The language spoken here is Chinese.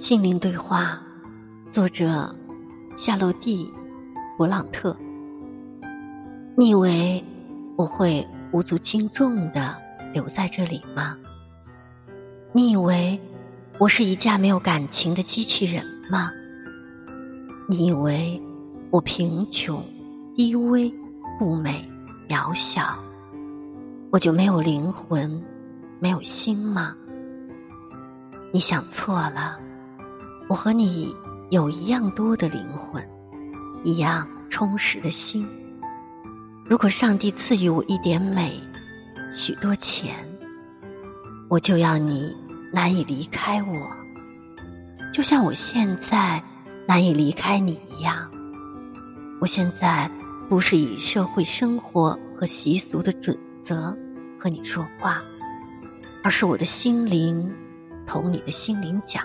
心灵对话，作者夏洛蒂·勃朗特。你以为我会无足轻重的留在这里吗？你以为我是一架没有感情的机器人吗？你以为我贫穷、低微、不美、渺小，我就没有灵魂、没有心吗？你想错了，我和你有一样多的灵魂，一样充实的心。如果上帝赐予我一点美，许多钱，我就要你难以离开我，就像我现在难以离开你一样。我现在不是以社会生活和习俗的准则和你说话，而是我的心灵。同你的心灵讲